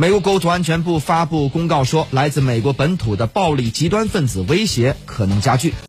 美国国土安全部发布公告说来自美国本土的暴力极端分子威胁可能加剧。